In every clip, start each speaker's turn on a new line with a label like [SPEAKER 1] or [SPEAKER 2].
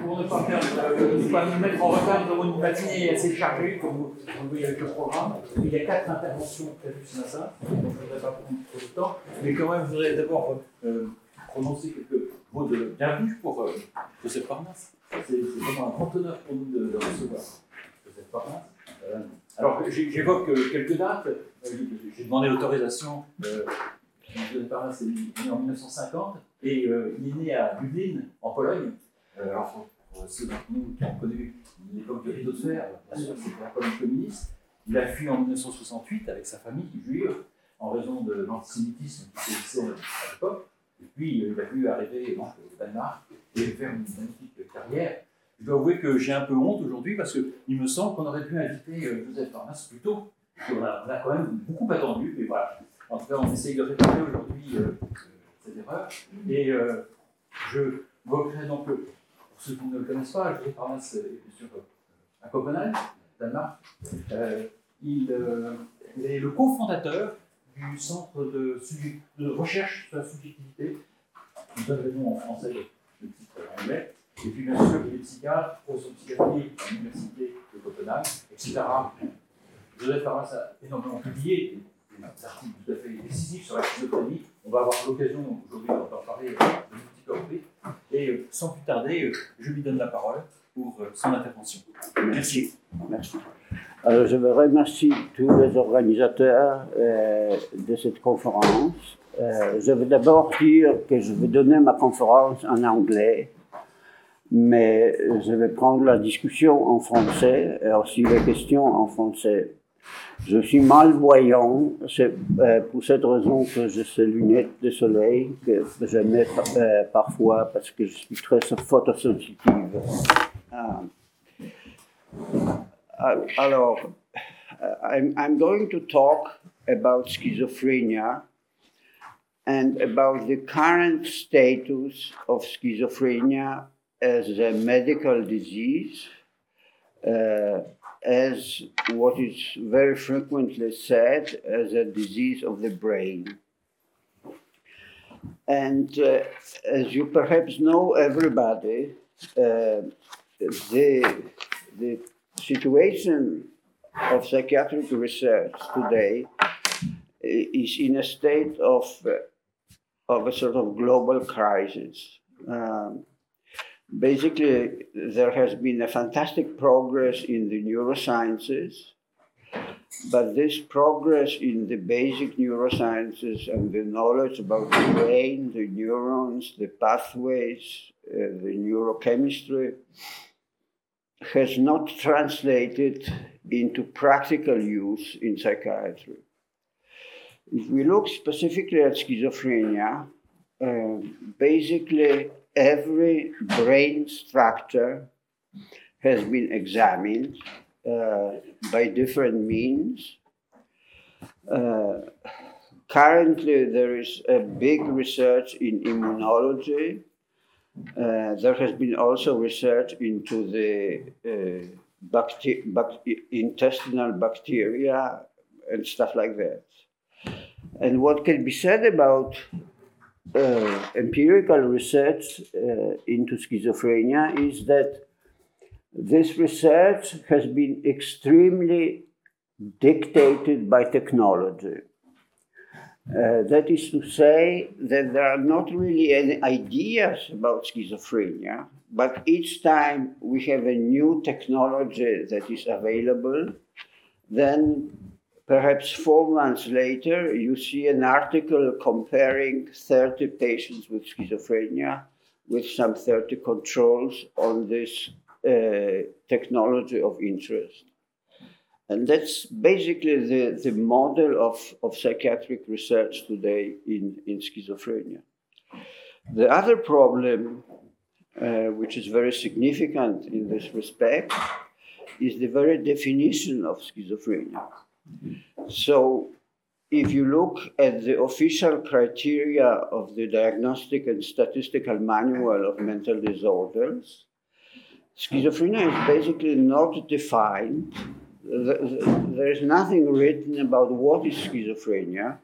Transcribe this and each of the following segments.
[SPEAKER 1] Pour ne pas, nous mettre en retard, nous avons une matinée assez chargée, comme vous, voyez avec le programme. Il y a quatre interventions prévues ce matin, donc je ne voudrais pas prendre trop de temps. Mais quand même, je voudrais d'abord euh, prononcer quelques mots de bienvenue pour euh, Joseph Parnasse. C'est vraiment un grand honneur pour nous de, recevoir Joseph Parnasse. Euh, alors, j'évoque euh, quelques dates. J'ai demandé l'autorisation. Joseph Parnasse est né en 1950 et il est né à Lublin, en Pologne. Euh, pour ceux d'entre nous qui ont connu l'époque de fer, bien sûr, c'était la Pologne communiste. Il a fui en 1968 avec sa famille juive en raison de l'antisémitisme qui sévissait à l'époque. Et puis, il a pu arriver au Danemark et faire une magnifique carrière. Je dois avouer que j'ai un peu honte aujourd'hui parce qu'il me semble qu'on aurait pu inviter euh, Joseph Parnasse plus tôt. On a, quand même beaucoup attendu, mais voilà. En tout cas, on essaye de réparer aujourd'hui euh, cette erreur. Et euh, je m'occuperai donc, pour ceux qui ne le connaissent pas, est bien sûr à Copenhague, Danemark. Euh, il, il, est le cofondateur du centre de, recherche sur la subjectivité. Nous donne le nom en français, le titre en anglais. Et puis, bien sûr, il est psychiatre, professeur de psychiatrie à l'Université de Copenhague, etc. Joseph Arras a énormément publié des articles tout à fait décisifs sur la schizophrénie. On va avoir l'occasion aujourd'hui d'en parler de petit corpé. Et sans plus tarder, je lui donne la parole pour son intervention.
[SPEAKER 2] Merci. Merci. Alors, je veux remercier tous les organisateurs euh, de cette conférence. Euh, je veux d'abord dire que je vais donner ma conférence en anglais mais je vais prendre la discussion en français et aussi les questions en français. Je suis malvoyant, c'est euh, pour cette raison que j'ai ces lunettes de soleil que je mets euh, parfois parce que je suis très photosensitive. Ah. Alors, I'm, I'm going to talk about schizophrenia and about the current status of schizophrenia as a medical disease, uh, as what is very frequently said as a disease of the brain. And uh, as you perhaps know, everybody, uh, the, the situation of psychiatric research today is in a state of, of a sort of global crisis. Um, basically, there has been a fantastic progress in the neurosciences, but this progress in the basic neurosciences and the knowledge about the brain, the neurons, the pathways, uh, the neurochemistry, has not translated into practical use in psychiatry. If we look specifically at schizophrenia, uh, basically every brain structure has been examined uh, by different means. Uh, currently, there is a big research in immunology. Uh, there has been also research into the uh, bact- intestinal bacteria and stuff like that. And what can be said about uh, empirical research uh, into schizophrenia is that this research has been extremely dictated by technology. Uh, that is to say, that there are not really any ideas about schizophrenia, but each time we have a new technology that is available, then Perhaps four months later, you see an article comparing 30 patients with schizophrenia with some 30 controls on this uh, technology of interest. And that's basically the, the model of, of psychiatric research today in, in schizophrenia. The other problem, uh, which is very significant in this respect, is the very definition of schizophrenia. So, if you look at the official criteria of the Diagnostic and Statistical Manual of Mental Disorders, schizophrenia is basically not defined. There is nothing written about what is schizophrenia.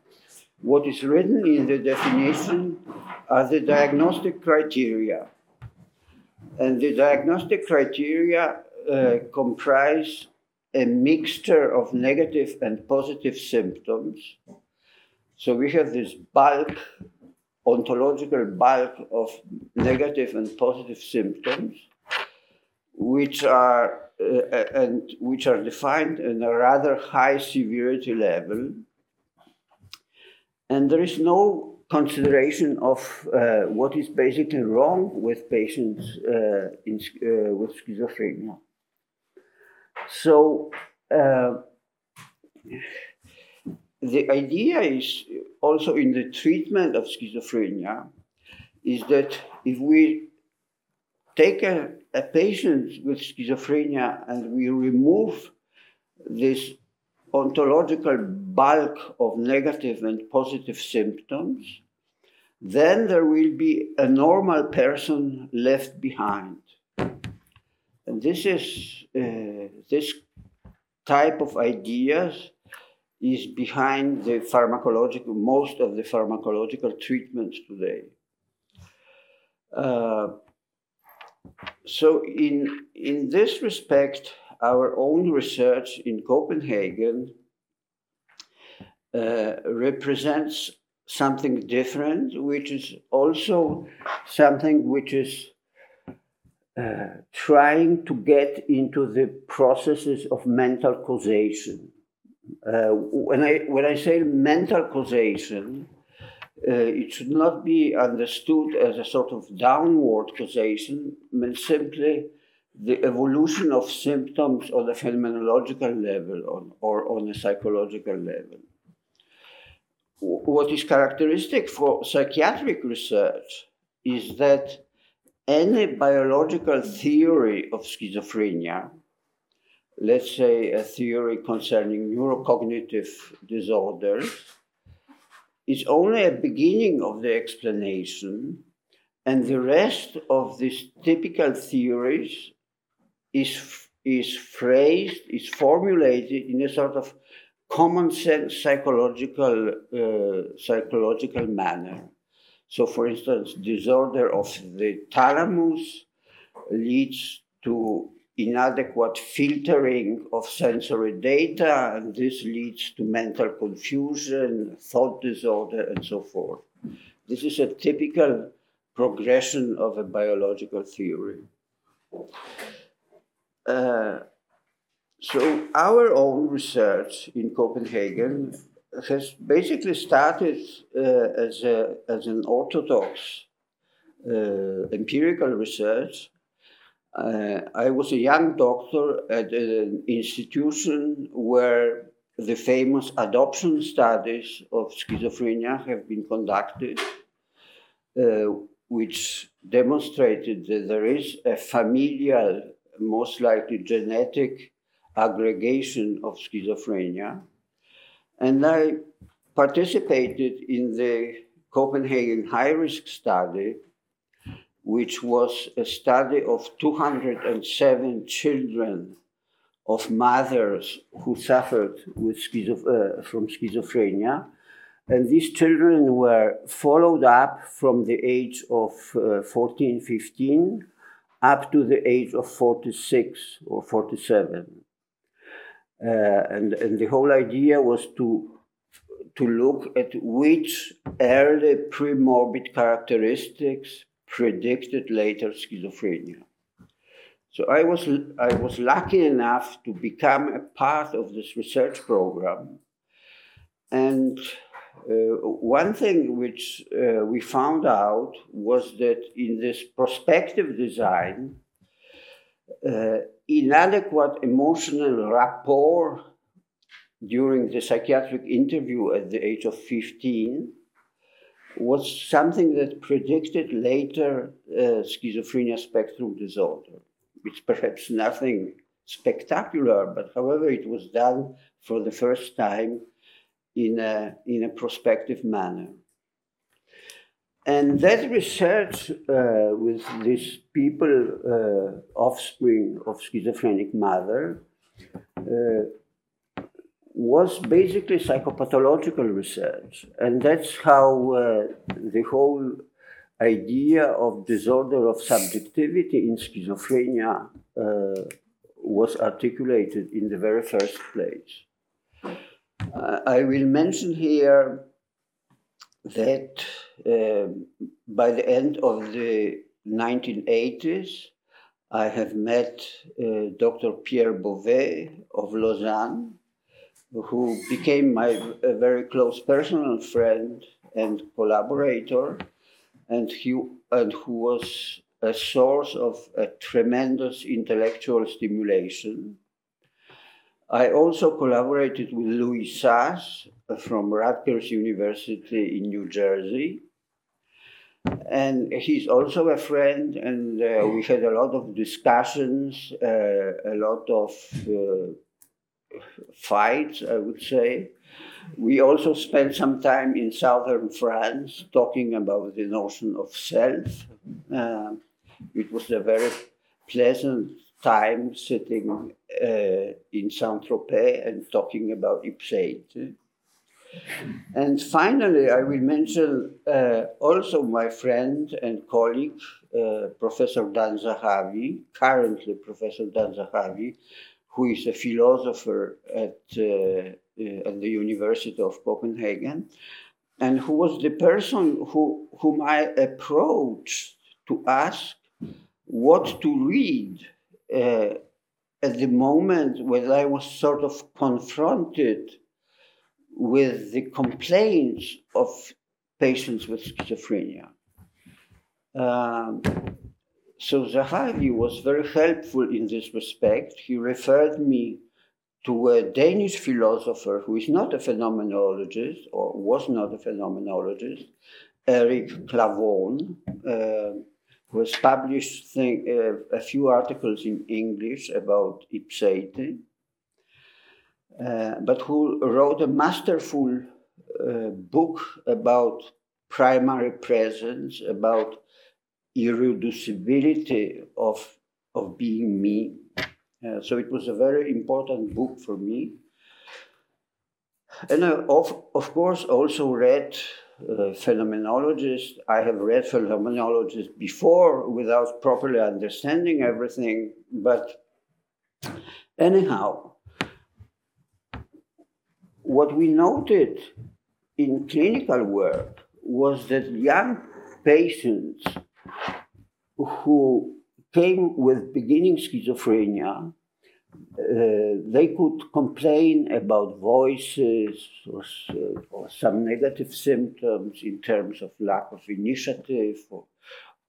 [SPEAKER 2] What is written in the definition are the diagnostic criteria. And the diagnostic criteria uh, comprise a mixture of negative and positive symptoms. So we have this bulk, ontological bulk of negative and positive symptoms, which are uh, and which are defined in a rather high severity level. And there is no consideration of uh, what is basically wrong with patients uh, in, uh, with schizophrenia. So uh, the idea is also in the treatment of schizophrenia is that if we take a, a patient with schizophrenia and we remove this ontological bulk of negative and positive symptoms, then there will be a normal person left behind. And this is uh, this type of ideas is behind the pharmacological most of the pharmacological treatments today. Uh, so in in this respect, our own research in Copenhagen uh, represents something different, which is also something which is uh, trying to get into the processes of mental causation. Uh, when I when I say mental causation, uh, it should not be understood as a sort of downward causation, but simply the evolution of symptoms on a phenomenological level on, or on a psychological level. What is characteristic for psychiatric research is that any biological theory of schizophrenia, let's say a theory concerning neurocognitive disorders, is only a beginning of the explanation, and the rest of these typical theories is, is phrased, is formulated in a sort of common sense psychological, uh, psychological manner. So, for instance, disorder of the thalamus leads to inadequate filtering of sensory data, and this leads to mental confusion, thought disorder, and so forth. This is a typical progression of a biological theory. Uh, so our own research in Copenhagen has basically started uh, as, a, as an orthodox uh, empirical research. Uh, I was a young doctor at an institution where the famous adoption studies of schizophrenia have been conducted, uh, which demonstrated that there is a familial most likely genetic aggregation of schizophrenia. And I participated in the Copenhagen high risk study, which was a study of 207 children of mothers who suffered uh, from schizophrenia. And these children were followed up from the age of uh, 14, 15 up to the age of 46 or 47. Uh, and, and the whole idea was to, to look at which early premorbid characteristics predicted later schizophrenia. So I was, I was lucky enough to become a part of this research program. And uh, one thing which uh, we found out was that in this prospective design, uh, inadequate emotional rapport during the psychiatric interview at the age of 15 was something that predicted later uh, schizophrenia spectrum disorder. It's perhaps nothing spectacular, but however, it was done for the first time in a, in a prospective manner. And that research uh, with these people, uh, offspring of schizophrenic mother, uh, was basically psychopathological research. And that's how uh, the whole idea of disorder of subjectivity in schizophrenia uh, was articulated in the very first place. Uh, I will mention here that by the end of the 1980s, I have met uh, Dr. Pierre Bovet of Lausanne, who became my very close personal friend and collaborator, and, he, and who was a source of a tremendous intellectual stimulation. I also collaborated with Louis Sass from Rutgers University in New Jersey. And he's also a friend, and uh, we had a lot of discussions, uh, a lot of uh, fights, I would say. We also spent some time in southern France talking about the notion of self. Uh, it was a very pleasant time sitting uh, in Saint Tropez and talking about Ipseity. And finally, I will mention uh, also my friend and colleague, uh, Professor Dan Zahavi, currently Professor Dan Zahavi, who is a philosopher at, uh, uh, at the University of Copenhagen, and who was the person who, whom I approached to ask what to read uh, at the moment when I was sort of confronted with the complaints of patients with schizophrenia. Um, so Zahavi was very helpful in this respect. He referred me to a Danish philosopher who is not a phenomenologist or was not a phenomenologist, Erik Klawonn, uh, who has published thing, uh, a few articles in English about uh, but who wrote a masterful uh, book about primary presence, about irreducibility of, of being me. Uh, so it was a very important book for me. And I, of, of course, also read uh, phenomenologists. I have read phenomenologists before without properly understanding everything, but anyhow, what we noted in clinical work was that young patients who came with beginning schizophrenia uh, they could complain about voices or, or, some negative symptoms in terms of lack of initiative or,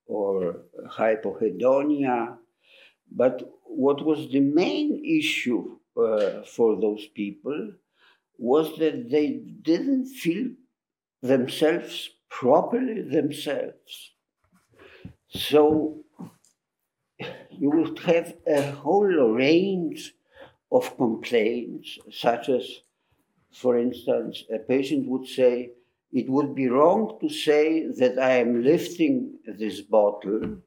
[SPEAKER 2] or hypohedonia. But what was the main issue uh, for those people was that they didn't feel themselves properly themselves. So you would have a whole range of complaints, such as, for instance, a patient would say, it would be wrong to say that I am lifting this bottle,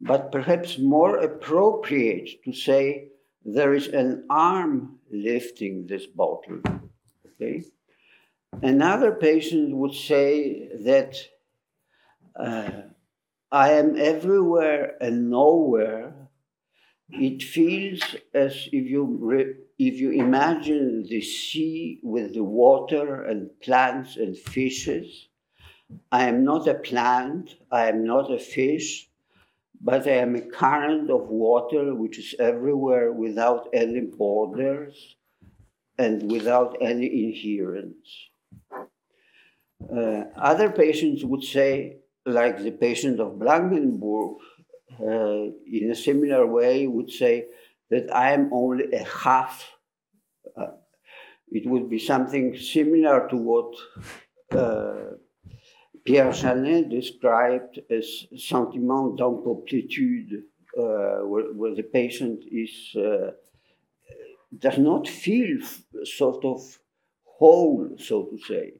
[SPEAKER 2] but perhaps more appropriate to say there is an arm lifting this bottle. Okay? Another patient would say that uh, I am everywhere and nowhere, it feels as if you, re- if you imagine the sea with the water and plants and fishes. I am not a plant, I am not a fish, but I am a current of water which is everywhere without any borders and without any inherence. Uh, other patients would say, like the patient of Blankenburg, uh, in a similar way, would say that I am only a half. Uh, it would be something similar to what uh, Pierre Janet described a sentiment d'incomplétude, uh, where, the patient is uh, does not feel sort of whole, so to say.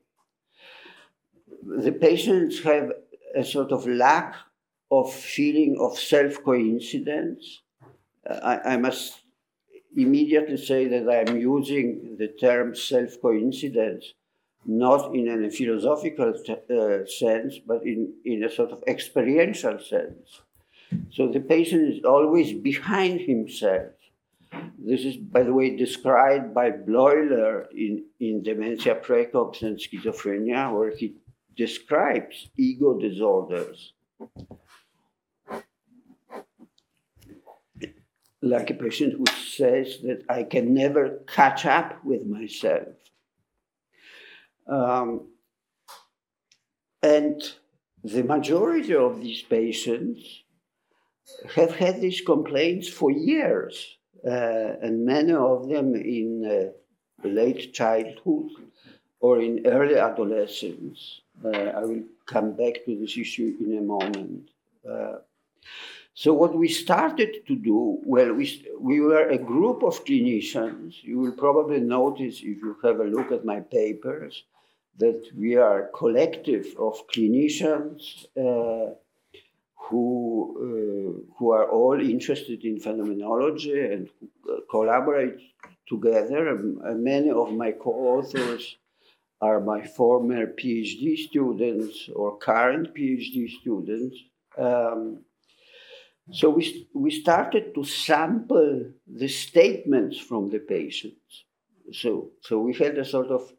[SPEAKER 2] The patients have a sort of lack of feeling of self coincidence. I, I, must immediately say that I'm using the term self coincidence not in a philosophical uh, sense, but in, in a sort of experiential sense. So the patient is always behind himself. This is, by the way, described by Bleuler in, in Dementia Praecox and Schizophrenia, where he describes ego disorders. Like a patient who says that I can never catch up with myself. Um, and the majority of these patients have had these complaints for years, uh, and many of them in uh, late childhood or in early adolescence. Uh, I will come back to this issue in a moment. Uh, so what we started to do, well, we, we were a group of clinicians. You will probably notice if you have a look at my papers that we are a collective of clinicians uh, who, uh, who are all interested in phenomenology and uh, collaborate together. And many of my co-authors are my former PhD students or current PhD students. Um, so we, we started to sample the statements from the patients. So, so we had a sort of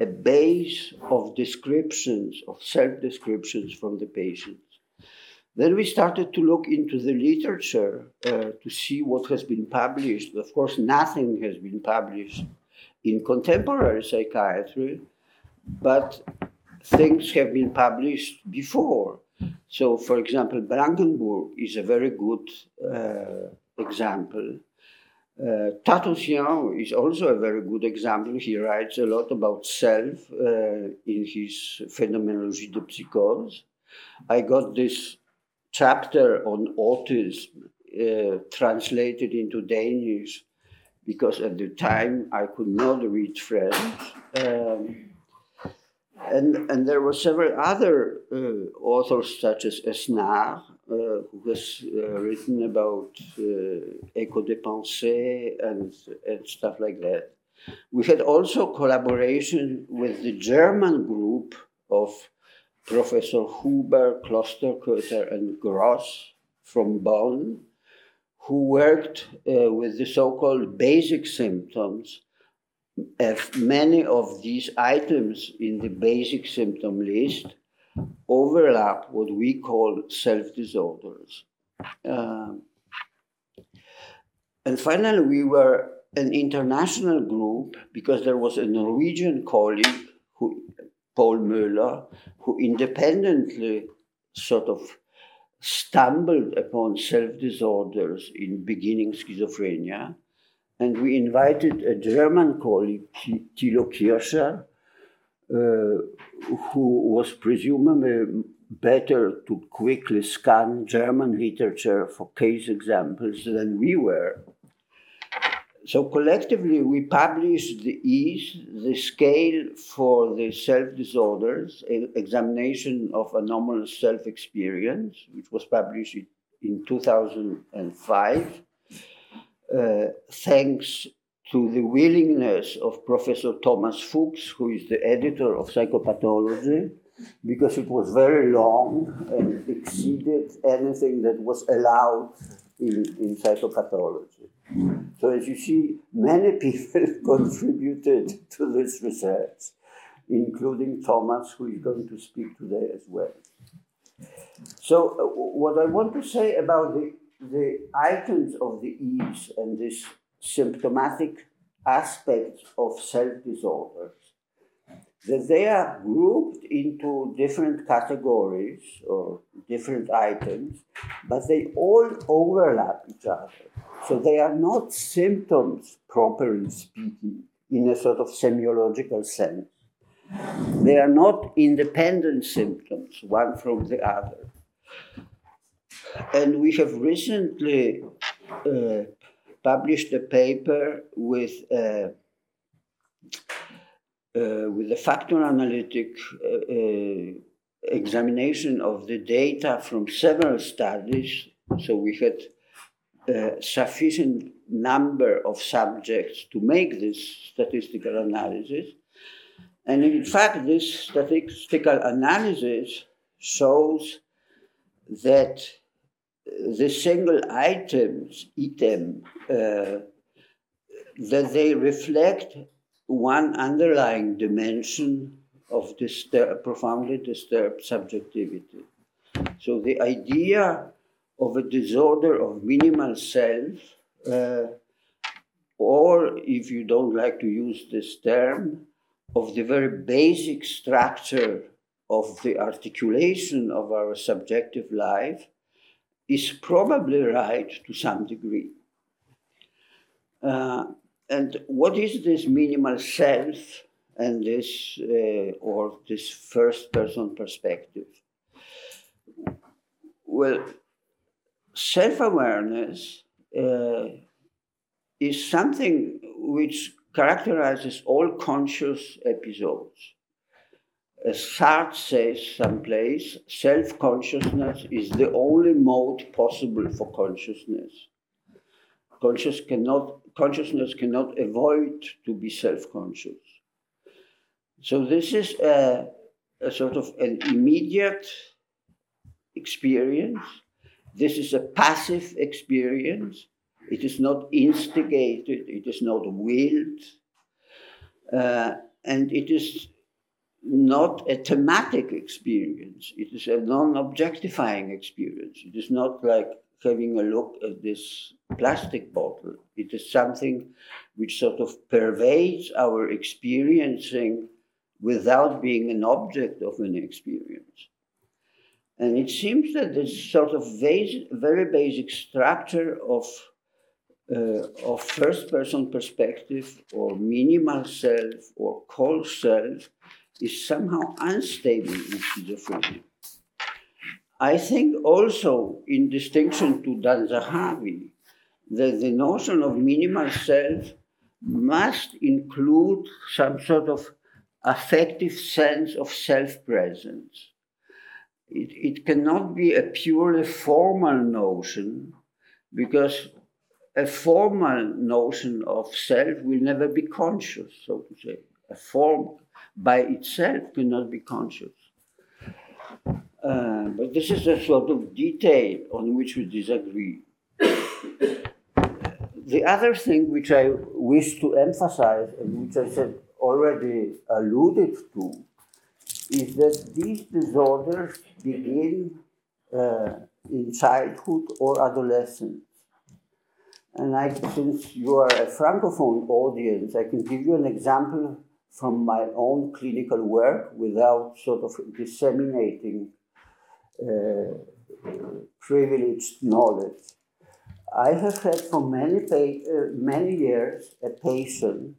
[SPEAKER 2] a base of descriptions, of self descriptions from the patients. Then we started to look into the literature uh, to see what has been published. Of course, nothing has been published in contemporary psychiatry, but things have been published before. So, for example, Blankenburg is a very good uh, example. Uh, Tatossian is also a very good example. He writes a lot about self uh, in his Phenomenologie de Psychose. I got this chapter on autism uh, translated into Danish because at the time I could not read French. Um, and, and there were several other uh, authors, such as Esnar, uh, who has uh, written about uh, Echo de Pensée and, and stuff like that. We had also collaboration with the German group of Professor Huber, Klosterkötter, and Gross from Bonn, who worked uh, with the so called basic symptoms. As many of these items in the basic symptom list overlap what we call self disorders. Uh, and finally, we were an international group because there was a Norwegian colleague who Paul Møller, who independently sort of stumbled upon self disorders in beginning schizophrenia. And we invited a German colleague, Thilo Kircher, uh, who was presumably better to quickly scan German literature for case examples than we were. So collectively, we published the EASE, the scale for the self disorders, examination of anomalous self experience, which was published in 2005, uh, thanks to the willingness of Professor Thomas Fuchs, who is the editor of Psychopathology, because it was very long and exceeded anything that was allowed in, in psychopathology. So as you see, many people contributed to this research, including Thomas, who is going to speak today as well. So uh, what I want to say about the, the items of the EASE and this symptomatic aspects of self-disorders, that they are grouped into different categories or different items, but they all overlap each other. So they are not symptoms, properly speaking, in a sort of semiological sense. They are not independent symptoms, one from the other. And we have recently uh, published a paper with, uh, uh, with a factor analytic uh, uh, examination of the data from several studies. So we had a sufficient number of subjects to make this statistical analysis. And in fact, this statistical analysis shows that the single items, item, uh, that they reflect one underlying dimension of disturb, profoundly disturbed subjectivity. So the idea of a disorder of minimal self, uh, or if you don't like to use this term, of the very basic structure of the articulation of our subjective life is probably right to some degree. Uh, and what is this minimal self and this, uh, or this first person perspective? Well, self awareness uh, is something which characterizes all conscious episodes. Sartre says someplace, self consciousness is the only mode possible for consciousness. Conscious cannot, consciousness cannot avoid to be self conscious. So, this is a, a sort of an immediate experience. This is a passive experience it is not instigated, it is not willed, uh, and it is not a thematic experience. It is a non objectifying experience. It is not like having a look at this plastic bottle. It is something which sort of pervades our experiencing without being an object of an experience. And it seems that this sort of very basic structure of uh, of first person perspective or minimal self or cold self is somehow unstable in schizophrenia. I think also, in distinction to Dan Zahavi, that the notion of minimal self must include some sort of affective sense of self presence. It, it cannot be a purely formal notion because a formal notion of self will never be conscious, so to say. A form by itself cannot be conscious. Uh, but this is a sort of detail on which we disagree. the other thing which I wish to emphasize, and which I said already alluded to, is that these disorders begin uh, in childhood or adolescence. And I, since you are a francophone audience, I can give you an example from my own clinical work without sort of disseminating uh, privileged knowledge. I have had for many, uh, many years a patient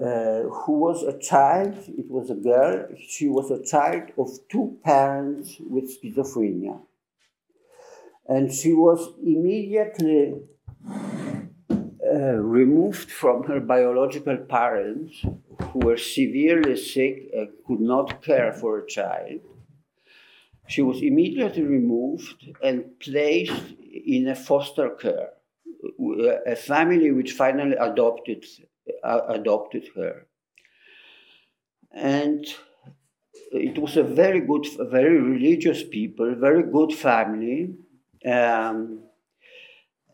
[SPEAKER 2] uh, who was a child, it was a girl, she was a child of two parents with schizophrenia and she was immediately removed from her biological parents who were severely sick and could not care for a child. She was immediately removed and placed in a foster care, a family which finally adopted, uh, adopted her. And it was a very good, very religious people, very good family um,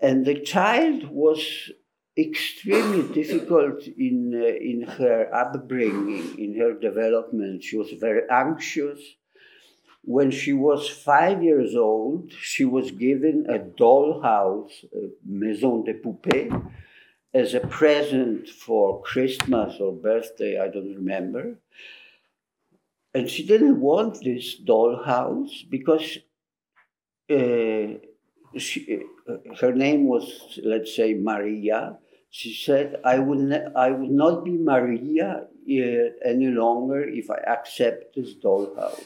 [SPEAKER 2] and the child was extremely difficult in, uh, in her upbringing, in her development. She was very anxious. When she was five years old, she was given a dollhouse, a maison de poupée, as a present for Christmas or birthday, I don't remember. And she didn't want this dollhouse because uh, she, uh, her name was, let's say, Maria. She said, I will, ne- I would not be Maria uh, any longer if I accept this dollhouse.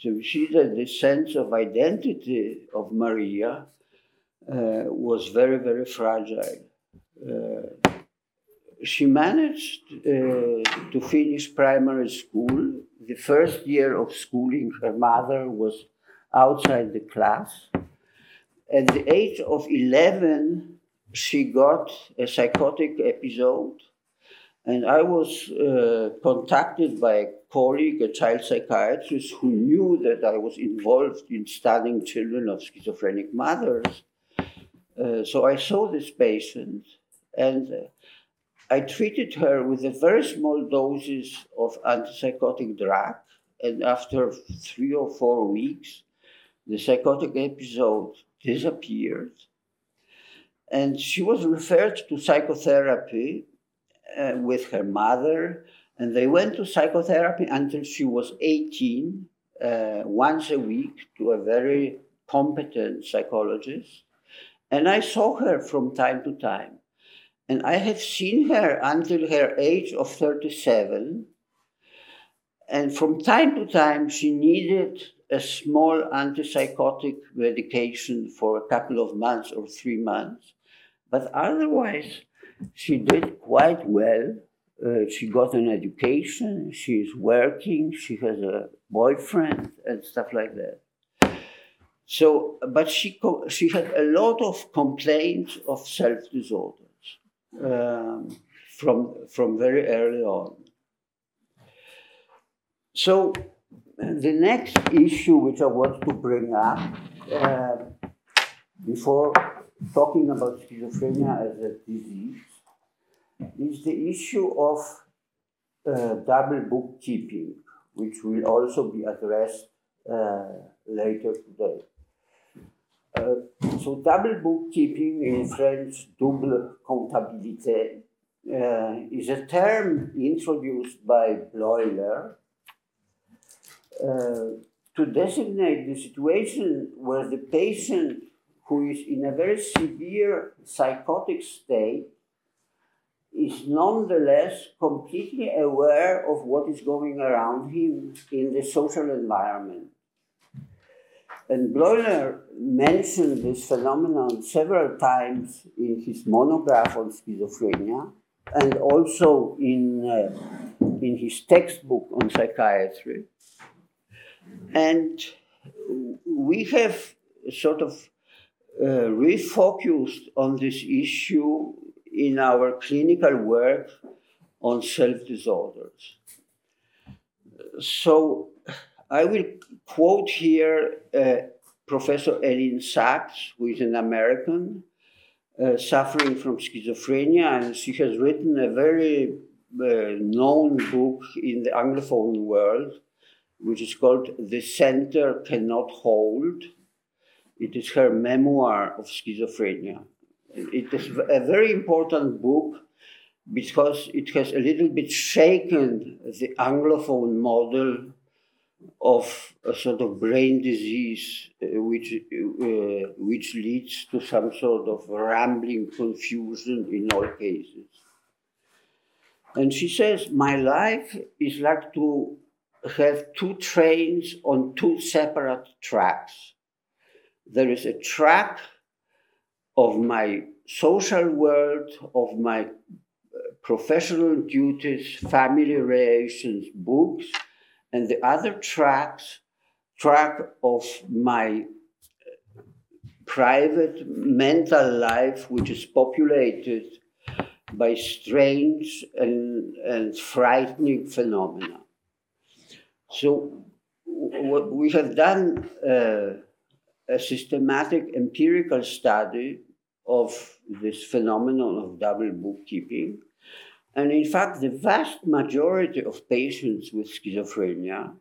[SPEAKER 2] So she said the sense of identity of Maria uh, was very, very fragile. Uh, she managed to finish primary school. The first year of schooling, her mother was outside the class. At the age of 11, she got a psychotic episode And I was uh, contacted by a colleague, a child psychiatrist, who knew that I was involved in studying children of schizophrenic mothers. Uh, so I saw this patient and uh, I treated her with a very small doses of antipsychotic drug. And after three or four weeks, the psychotic episode disappeared. And she was referred to psychotherapy uh, with her mother, and they went to psychotherapy until she was 18, uh, once a week to a very competent psychologist. And I saw her from time to time. And I have seen her until her age of 37. And from time to time, she needed a small antipsychotic medication for a couple of months or three months. But otherwise, she did quite well. Uh, she got an education, she's working, she has a boyfriend, and stuff like that. So, but she, co- she had a lot of complaints of self disorders um, from, from very early on. So, the next issue which I want to bring up uh, before talking about schizophrenia as a disease is the issue of uh, double bookkeeping, which will also be addressed uh, later today. Uh, so, double bookkeeping in French, double comptabilité, uh, is a term introduced by Bleuler uh, to designate the situation where the patient who is in a very severe psychotic state is nonetheless completely aware of what is going around him in the social environment. And Bleuler mentioned this phenomenon several times in his monograph on schizophrenia and also in, uh, in his textbook on psychiatry. And we have sort of uh, refocused on this issue in our clinical work on self disorders. So I will quote here uh, Professor Elyn Saks, who is an American uh, suffering from schizophrenia, and she has written a very uh, known book in the Anglophone world, which is called The Center Cannot Hold. It is her memoir of schizophrenia. It is a very important book because it has a little bit shaken the Anglophone model of a sort of brain disease uh, which, uh, which leads to some sort of rambling confusion in all cases. And she says, My life is like to have two trains on two separate tracks. There is a track of my social world, of my uh, professional duties, family relations, books, and the other tracks, track of my uh, private mental life, which is populated by strange and, and frightening phenomena. So, what we have done uh, a systematic empirical study of this phenomenon of double bookkeeping. And in fact, the vast majority of patients with schizophrenia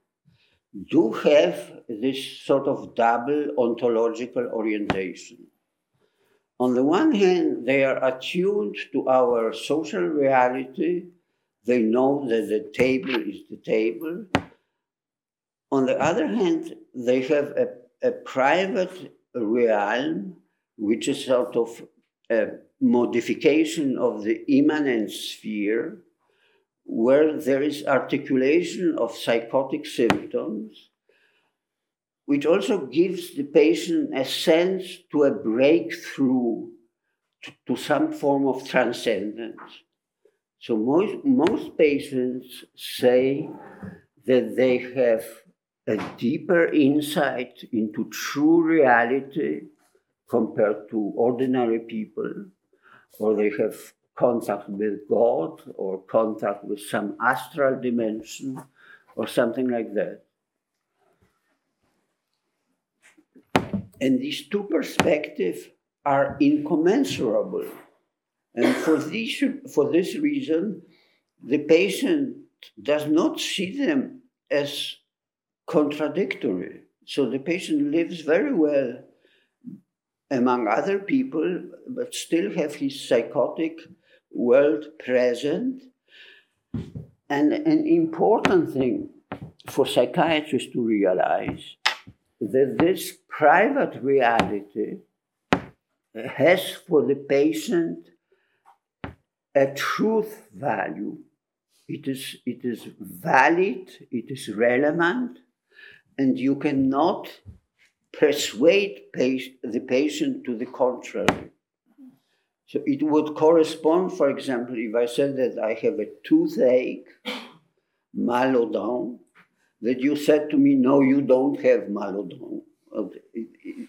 [SPEAKER 2] do have this sort of double ontological orientation. On the one hand, they are attuned to our social reality. They know that the table is the table. On the other hand, they have a, a private realm which is sort of a modification of the immanent sphere, where there is articulation of psychotic symptoms, which also gives the patient a sense to a breakthrough to, to some form of transcendence. So most, most patients say that they have a deeper insight into true reality compared to ordinary people, or they have contact with God or contact with some astral dimension or something like that. And these two perspectives are incommensurable. And for this, for this reason, the patient does not see them as contradictory. So the patient lives very well among other people, but still have his psychotic world present. And an important thing for psychiatrists to realize that this private reality has for the patient a truth value. It is, it is valid, it is relevant, and you cannot persuade the patient to the contrary. So it would correspond, for example, if I said that I have a toothache, mal aux that you said to me, no, you don't have mal aux.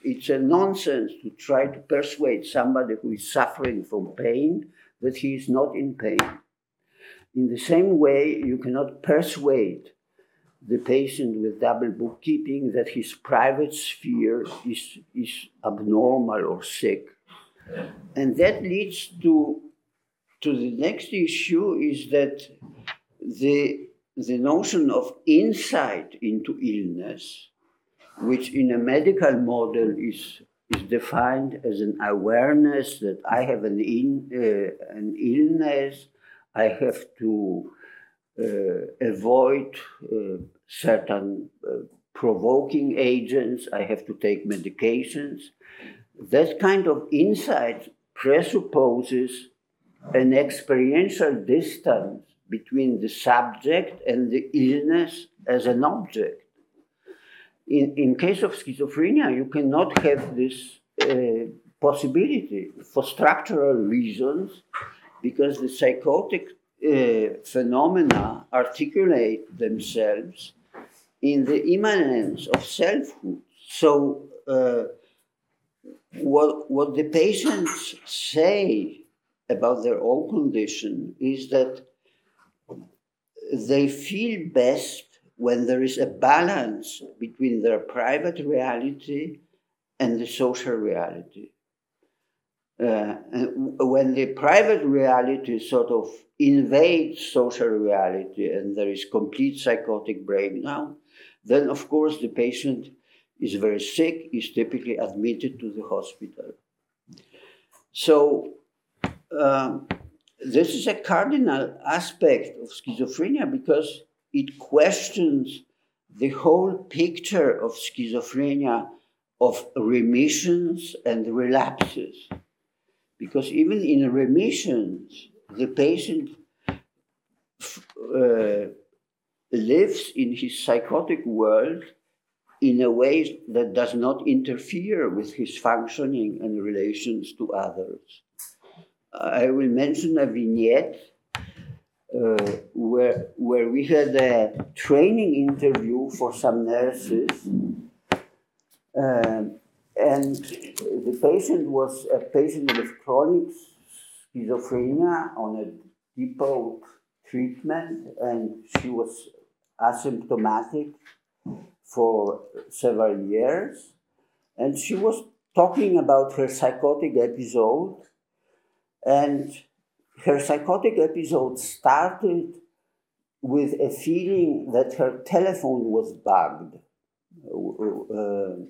[SPEAKER 2] It's a nonsense to try to persuade somebody who is suffering from pain that he is not in pain. In the same way, you cannot persuade the patient with double bookkeeping that his private sphere is, is abnormal or sick. And that leads to, to the next issue is that the, the notion of insight into illness, which in a medical model is, is defined as an awareness that I have an, in, uh, an illness, I have to avoid uh, certain uh, provoking agents, I have to take medications. That kind of insight presupposes an experiential distance between the subject and the illness as an object. In, in case of schizophrenia, you cannot have this uh, possibility for structural reasons because the psychotic uh, phenomena articulate themselves in the immanence of selfhood. So, uh, what, what the patients say about their own condition is that they feel best when there is a balance between their private reality and the social reality. Uh, when the private reality sort of invades social reality and there is complete psychotic breakdown, then of course the patient is very sick, is typically admitted to the hospital. So, um, this is a cardinal aspect of schizophrenia because it questions the whole picture of schizophrenia of remissions and relapses. Because even in remissions, the patient uh, lives in his psychotic world in a way that does not interfere with his functioning and relations to others. I will mention a vignette uh, where, where we had a training interview for some nurses. Um, and the patient was a patient with chronic schizophrenia on a depot treatment, and she was asymptomatic for several years. And she was talking about her psychotic episode, and her psychotic episode started with a feeling that her telephone was bugged. Uh,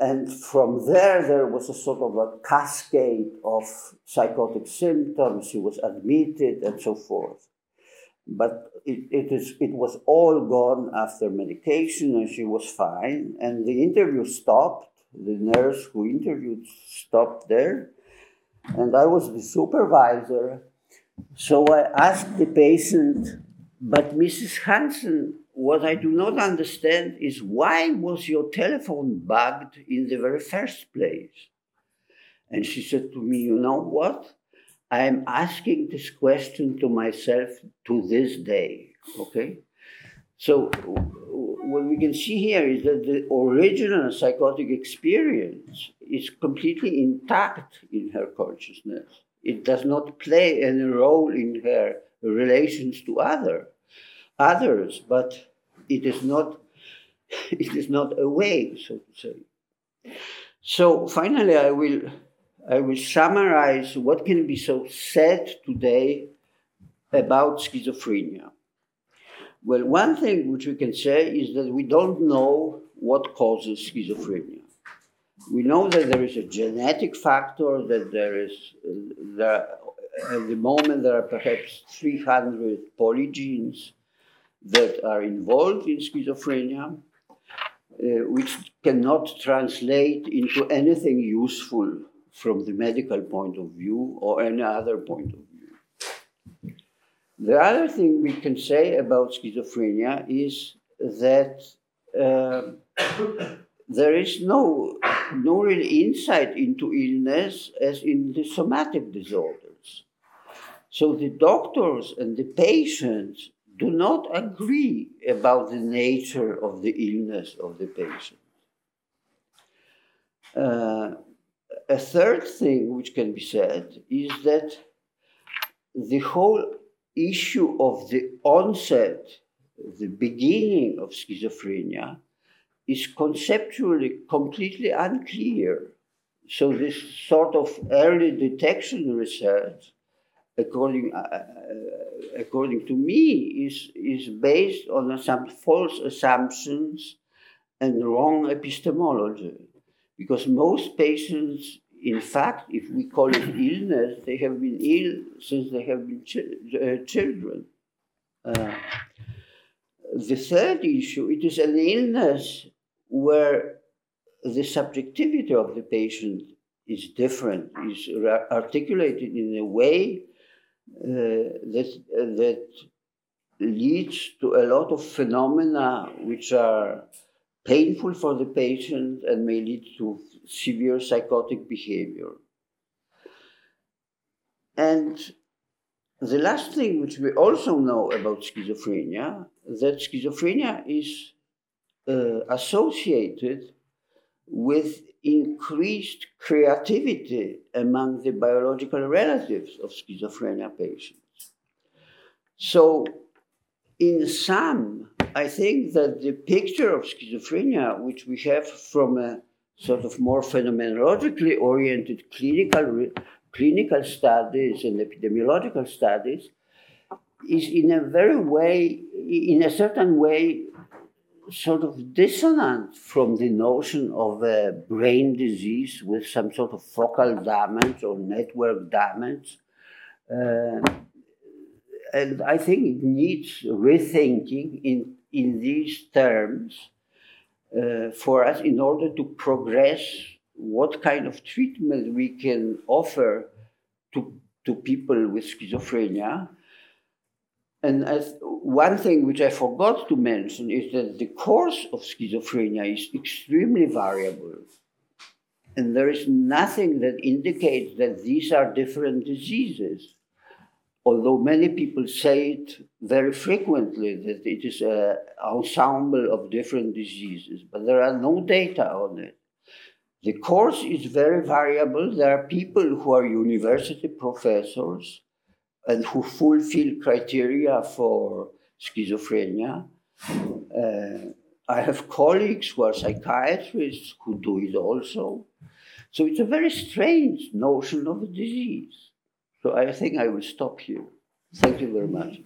[SPEAKER 2] and from there, there was a sort of a cascade of psychotic symptoms. She was admitted and so forth. But it, it, is, it was all gone after medication and she was fine. And the interview stopped. The nurse who interviewed stopped there. And I was the supervisor. So I asked the patient, but Mrs. Hansen, what I do not understand is why was your telephone bugged in the very first place? And she said to me, You know what? I am asking this question to myself to this day. Okay? So, what we can see here is that the original psychotic experience is completely intact in her consciousness. It does not play any role in her relations to other others, but it is not it is not a way, so to say. So finally, I will I will summarize what can be so said today about schizophrenia. Well, one thing which we can say is that we don't know what causes schizophrenia. We know that there is a genetic factor, that there is, uh, there, at the moment, there are perhaps 300 polygenes that are involved in schizophrenia, uh, which cannot translate into anything useful from the medical point of view or any other point of view. The other thing we can say about schizophrenia is that uh, there is no, no real insight into illness as in the somatic disorders. So the doctors and the patients do not agree about the nature of the illness of the patient. Uh, a third thing which can be said is that the whole issue of the onset, the beginning of schizophrenia, is conceptually completely unclear. So, this sort of early detection research according, uh, uh, according to me, is, is based on some false assumptions and wrong epistemology. Because most patients, in fact, if we call it illness, they have been ill since they have been ch- uh, children. Uh, the third issue, it is an illness where the subjectivity of the patient is different, is articulated in a way uh, that, uh, that leads to a lot of phenomena which are painful for the patient and may lead to severe psychotic behavior. And the last thing which we also know about schizophrenia, that schizophrenia is uh, associated with increased creativity among the biological relatives of schizophrenia patients. So, in sum, I think that the picture of schizophrenia, which we have from a sort of more phenomenologically oriented clinical, clinical studies and epidemiological studies, is in a very way, in a certain way, sort of dissonant from the notion of a brain disease with some sort of focal damage or network damage. Uh, and I think it needs rethinking in, in these terms uh, for us in order to progress what kind of treatment we can offer to, to people with schizophrenia and one thing which I forgot to mention is that the course of schizophrenia is extremely variable. And there is nothing that indicates that these are different diseases. Although many people say it very frequently that it is an ensemble of different diseases, but there are no data on it. The course is very variable. There are people who are university professors and who fulfill criteria for schizophrenia. Uh, I have colleagues who are psychiatrists who do it also. So it's a very strange notion of a disease. So I think I will stop here. Thank you very much.